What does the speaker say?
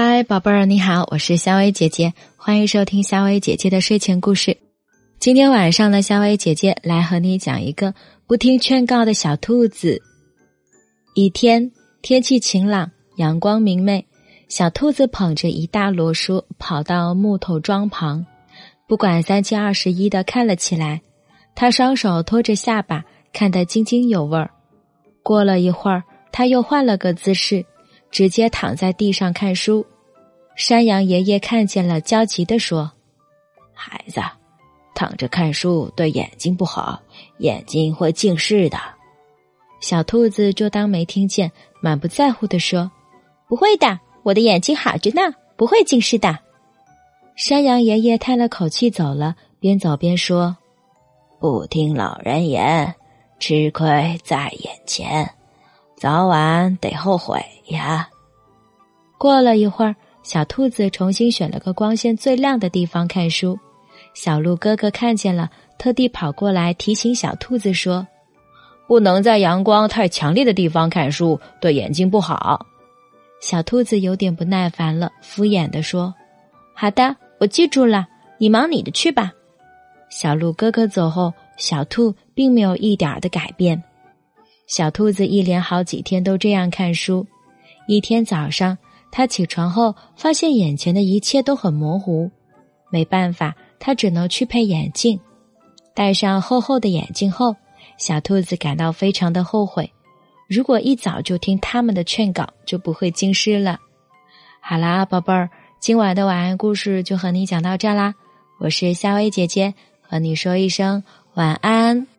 嗨，宝贝儿，你好，我是夏薇姐姐，欢迎收听夏薇姐姐的睡前故事。今天晚上呢，夏薇姐姐来和你讲一个不听劝告的小兔子。一天，天气晴朗，阳光明媚，小兔子捧着一大摞书跑到木头桩旁，不管三七二十一的看了起来。他双手托着下巴，看得津津有味儿。过了一会儿，他又换了个姿势。直接躺在地上看书，山羊爷爷看见了，焦急地说：“孩子，躺着看书对眼睛不好，眼睛会近视的。”小兔子就当没听见，满不在乎地说：“不会的，我的眼睛好着呢，不会近视的。”山羊爷爷叹了口气走了，边走边说：“不听老人言，吃亏在眼前。”早晚得后悔呀！过了一会儿，小兔子重新选了个光线最亮的地方看书。小鹿哥哥看见了，特地跑过来提醒小兔子说：“不能在阳光太强烈的地方看书，对眼睛不好。”小兔子有点不耐烦了，敷衍的说：“好的，我记住了，你忙你的去吧。”小鹿哥哥走后，小兔并没有一点的改变。小兔子一连好几天都这样看书。一天早上，它起床后发现眼前的一切都很模糊，没办法，它只能去配眼镜。戴上厚厚的眼镜后，小兔子感到非常的后悔。如果一早就听他们的劝告，就不会近视了。好啦，宝贝儿，今晚的晚安故事就和你讲到这啦。我是夏薇姐姐，和你说一声晚安。